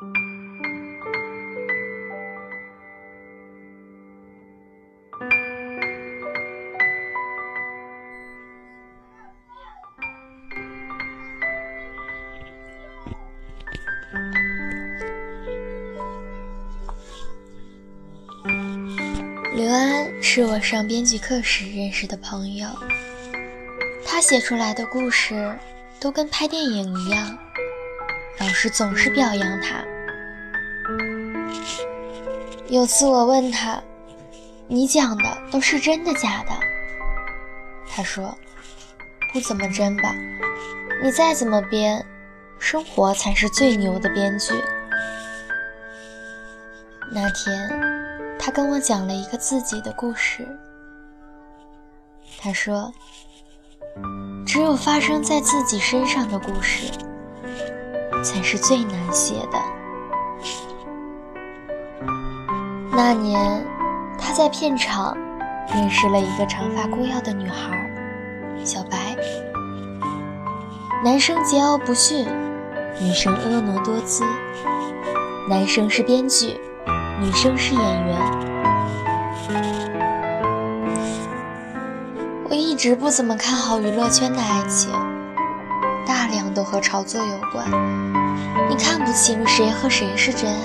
刘安是我上编剧课时认识的朋友，他写出来的故事都跟拍电影一样，师总是表扬他。有次我问他：“你讲的都是真的假的？”他说：“不怎么真吧，你再怎么编，生活才是最牛的编剧。”那天。他跟我讲了一个自己的故事。他说：“只有发生在自己身上的故事，才是最难写的。”那年，他在片场认识了一个长发孤腰的女孩，小白。男生桀骜不驯，女生婀娜多姿。男生是编剧。女生是演员，我一直不怎么看好娱乐圈的爱情，都和炒作有关。你看不清谁和谁是真爱，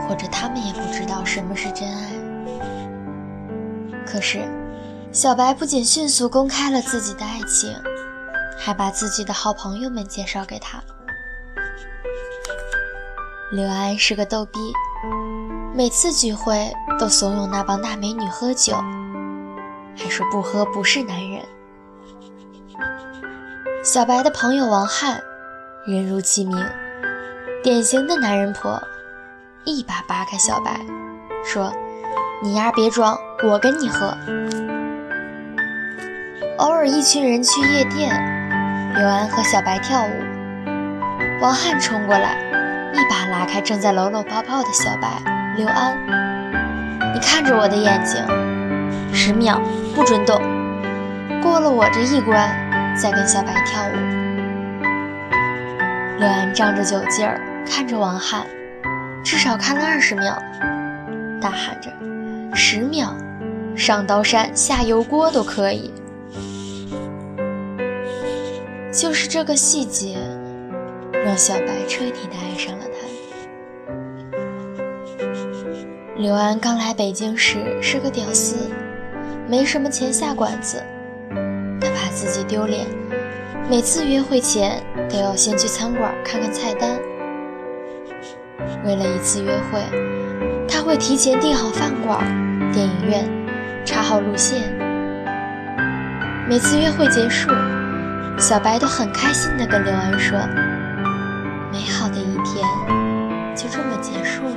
或者他们也不知道什么是真爱。可是，小白不仅迅速公开了自己的爱情，还把自己的好朋友们介绍给他。刘安是个逗逼，每次聚会都怂恿那帮大美女喝酒，还说不喝不是男人。小白的朋友王翰，人如其名，典型的男人婆，一把扒开小白，说：“你丫别装，我跟你喝。”偶尔一群人去夜店，刘安和小白跳舞，王翰冲过来。一把拉开正在搂搂抱抱的小白，刘安，你看着我的眼睛，十秒不准动，过了我这一关在跟小白跳舞。刘安仗着酒劲儿看着王翰，至少看了二十秒，大喊着：“十秒，上刀山下油锅都可以。”就是这个细节。让小白彻底的爱上了他。刘安刚来北京时是个屌丝，没什么钱下馆子，自己丢脸，每次约会前都要先去餐馆看看菜单。为了一次约会，他会提前订好饭馆、电影院，查好路线。每次约会结束，小白都很开心地跟刘安说。美好的一天就这么结束了。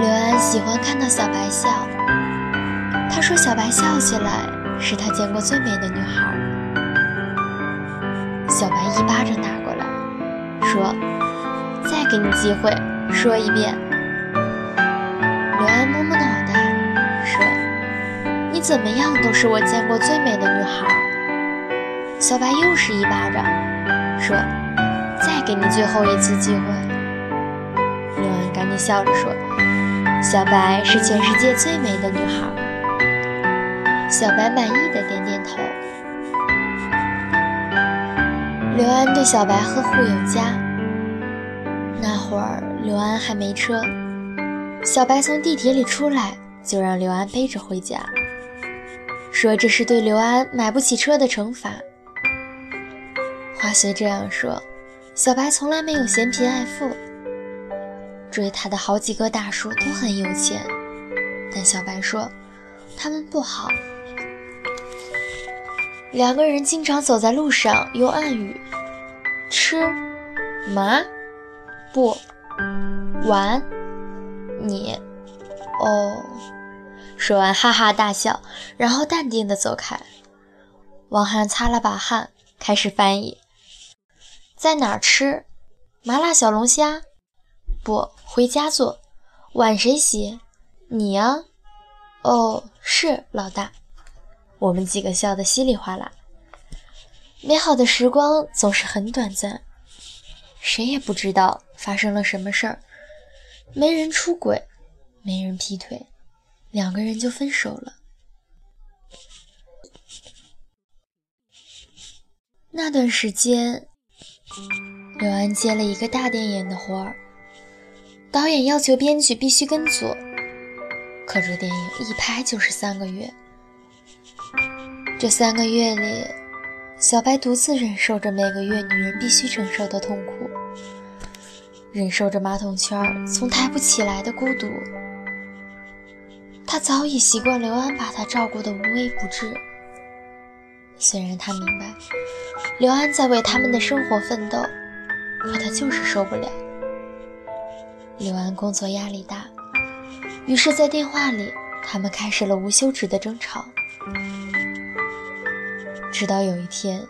刘安喜欢看到小白笑，他说小白笑起来是他见过最美的女孩。小白一巴掌打过来，说：“再给你机会，说一遍。”刘安摸摸脑袋，说：“你怎么样都是我见过最美的女孩。”小白又是一巴掌。说：“再给你最后一次机会。”刘安赶紧笑着说：“小白是全世界最美的女孩。”小白满意的点点头。刘安对小白呵护有加。那会儿刘安还没车，小白从地铁里出来就让刘安背着回家，说这是对刘安买不起车的惩罚。话虽这样说，小白从来没有嫌贫爱富。追他的好几个大叔都很有钱，但小白说他们不好。两个人经常走在路上，用暗语：吃麻？不玩你哦。说完哈哈大笑，然后淡定的走开。王翰擦了把汗，开始翻译。在哪儿吃麻辣小龙虾？不回家做。碗谁洗？你呀。哦，是老大。我们几个笑得稀里哗啦。美好的时光总是很短暂，谁也不知道发生了什么事儿，没人出轨，没人劈腿，两个人就分手了。那段时间，刘安接了一个大电影的活儿，导演要求编剧必须跟组，可这电影一拍就是三个月。这三个月里，小白独自忍受着每个月女人必须承受的痛苦，忍受着马桶圈从抬不起来的孤独。他早已习惯刘安把他照顾得无微不至。虽然他明白刘安在为他们的生活奋斗，可他就是受不了。刘安工作压力大，于是，在电话里，他们开始了无休止的争吵。直到有一天，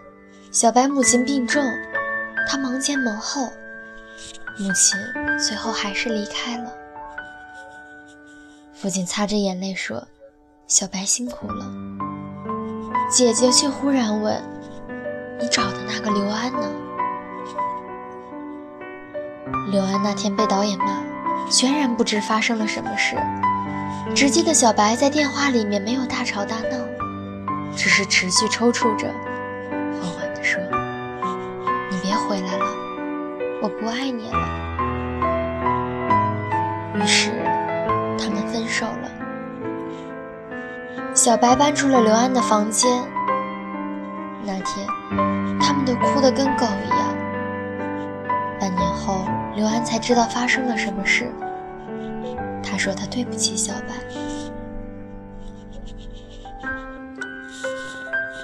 小白母亲病重，他忙前忙后，母亲最后还是离开了。父亲擦着眼泪说：“小白辛苦了。”姐姐却忽然问：“你找的那个刘安呢？”刘安那天被导演骂，全然不知发生了什么事，只记得小白在电话里面没有大吵大闹，只是持续抽搐着，缓缓地说：“你别回来了，我不爱你了。”于是他们分手了。小白搬出了刘安的房间。那天，他们都哭得跟狗一样。半年后，刘安才知道发生了什么事。他说他对不起小白。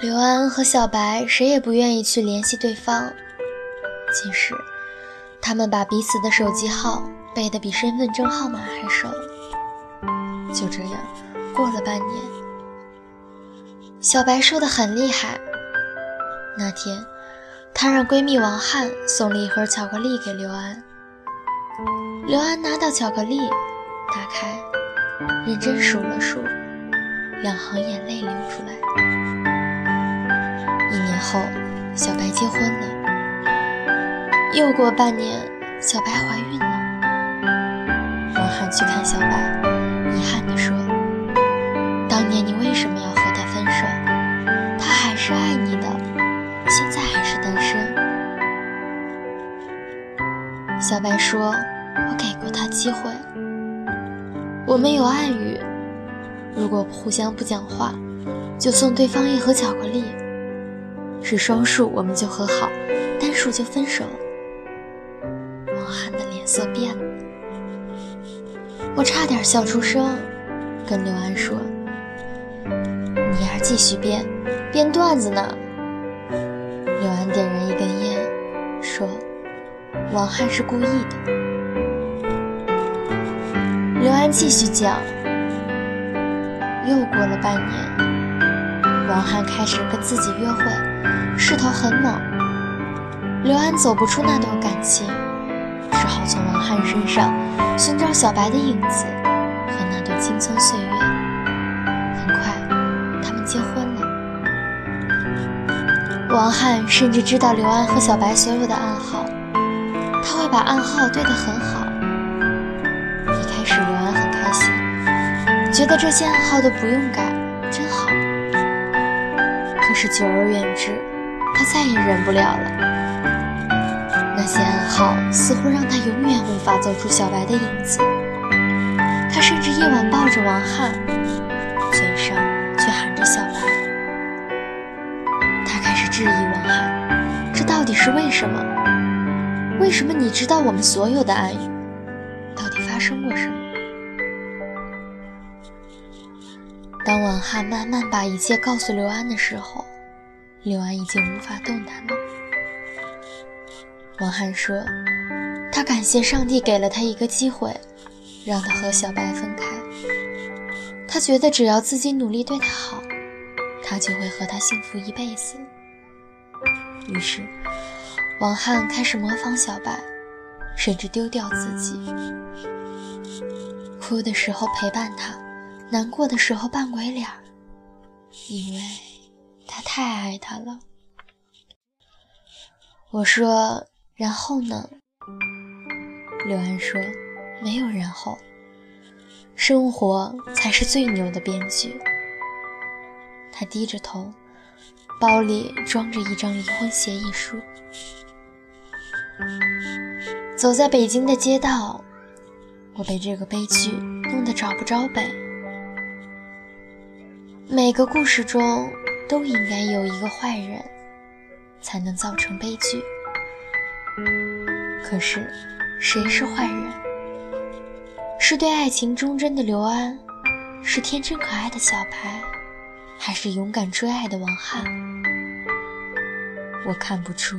刘安和小白谁也不愿意去联系对方，其实，他们把彼此的手机号背得比身份证号码还熟。就这样，过了半年。小白瘦得很厉害。那天，她让闺蜜王翰送了一盒巧克力给刘安。刘安拿到巧克力，打开，认真数了数，两行眼泪流出来。后，小白结婚了。又过半年，小白怀孕了。王翰去看小白，遗憾地说：“当年你为什么要和他分手？他还？”是爱你的，现在还是单身。小白说：“我给过他机会，我们有暗语，如果互相不讲话，就送对方一盒巧克力；是双数，我们就和好；单数就分手。”王汉的脸色变了，我差点笑出声，跟刘安说：“你要继续编。”编段子呢。刘安点燃一根烟，说：“王汉是故意的。”刘安继续讲。又过了半年，王翰开始跟自己约会，势头很猛。刘安走不出那段感情，只好从王翰身上寻找小白的影子和那段青葱岁月。很快，他们结婚了。王翰甚至知道刘安和小白所有的暗号，他会把暗号对得很好。一开始刘安很开心，觉得这些暗号都不用改，真好。可是久而远之，他再也忍不了了。那些暗号似乎让他永远无法走出小白的影子。他甚至夜晚抱着王翰，嘴上却喊着小白。他开始质疑王翰，这到底是为什么？为什么你知道我们所有的暗语？到底发生过什么？当王翰慢慢把一切告诉刘安的时候，刘安已经无法动弹了。王翰说，他感谢上帝给了他一个机会，让他和小白分开。他觉得只要自己努力对他好，他就会和他幸福一辈子。于是，王翰开始模仿小白，甚至丢掉自己。哭的时候陪伴他，难过的时候扮鬼脸儿，因为他太爱他了。我说：“然后呢？刘安说：“没有然后，生活才是最牛的编剧。”他低着头，包里装着一张离婚协议书。走在北京的街道，我被这个悲剧弄得找不着北。每个故事中都应该有一个坏人，才能造成悲剧。可是，谁是坏人？是对爱情忠贞的刘安，是天真可爱的小白。还是勇敢追爱的王翰，我看不出。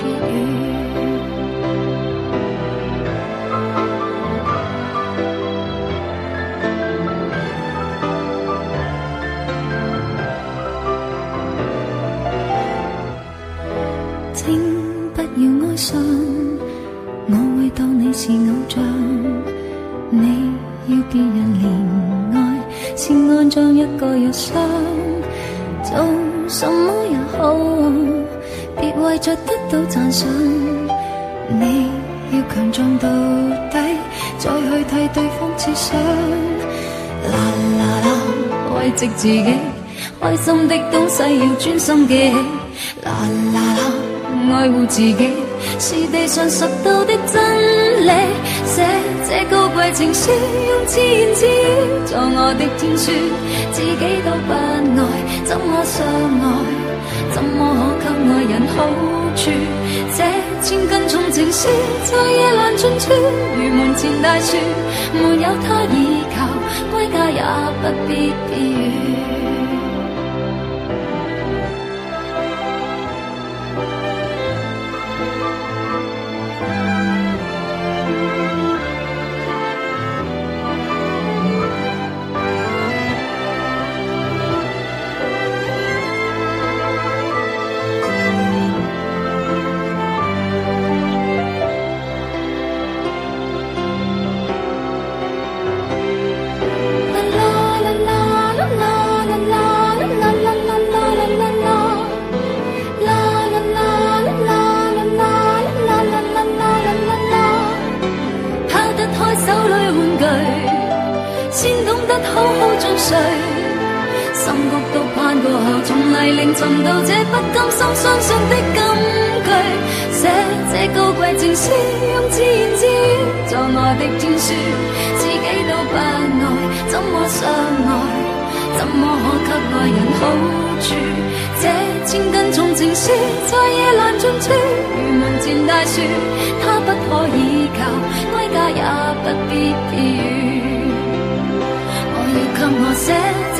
伤。做什么也好，别为着得到赞赏。你要强壮到底，再去替对方设想。啦啦啦，慰藉自己，开心的东西要专心记起。啦啦啦，爱护自己，是地上拾到的真理。写这高贵情书，用自言自语作我的天书，自己都不爱，怎么相爱？怎么可给爱人好处？这千斤重情书，在夜阑尽处，如门前大树，没有他倚靠，归家也不必避雨。从泥泞寻到这不甘心相信的金句。写这高贵情书，用自言自语作我的天书。自己都不爱，怎么相爱？怎么可给爱人好处？这千斤重情书，在夜阑尽处，如门前大树，它不可以靠，归家也不必避雨。给我写这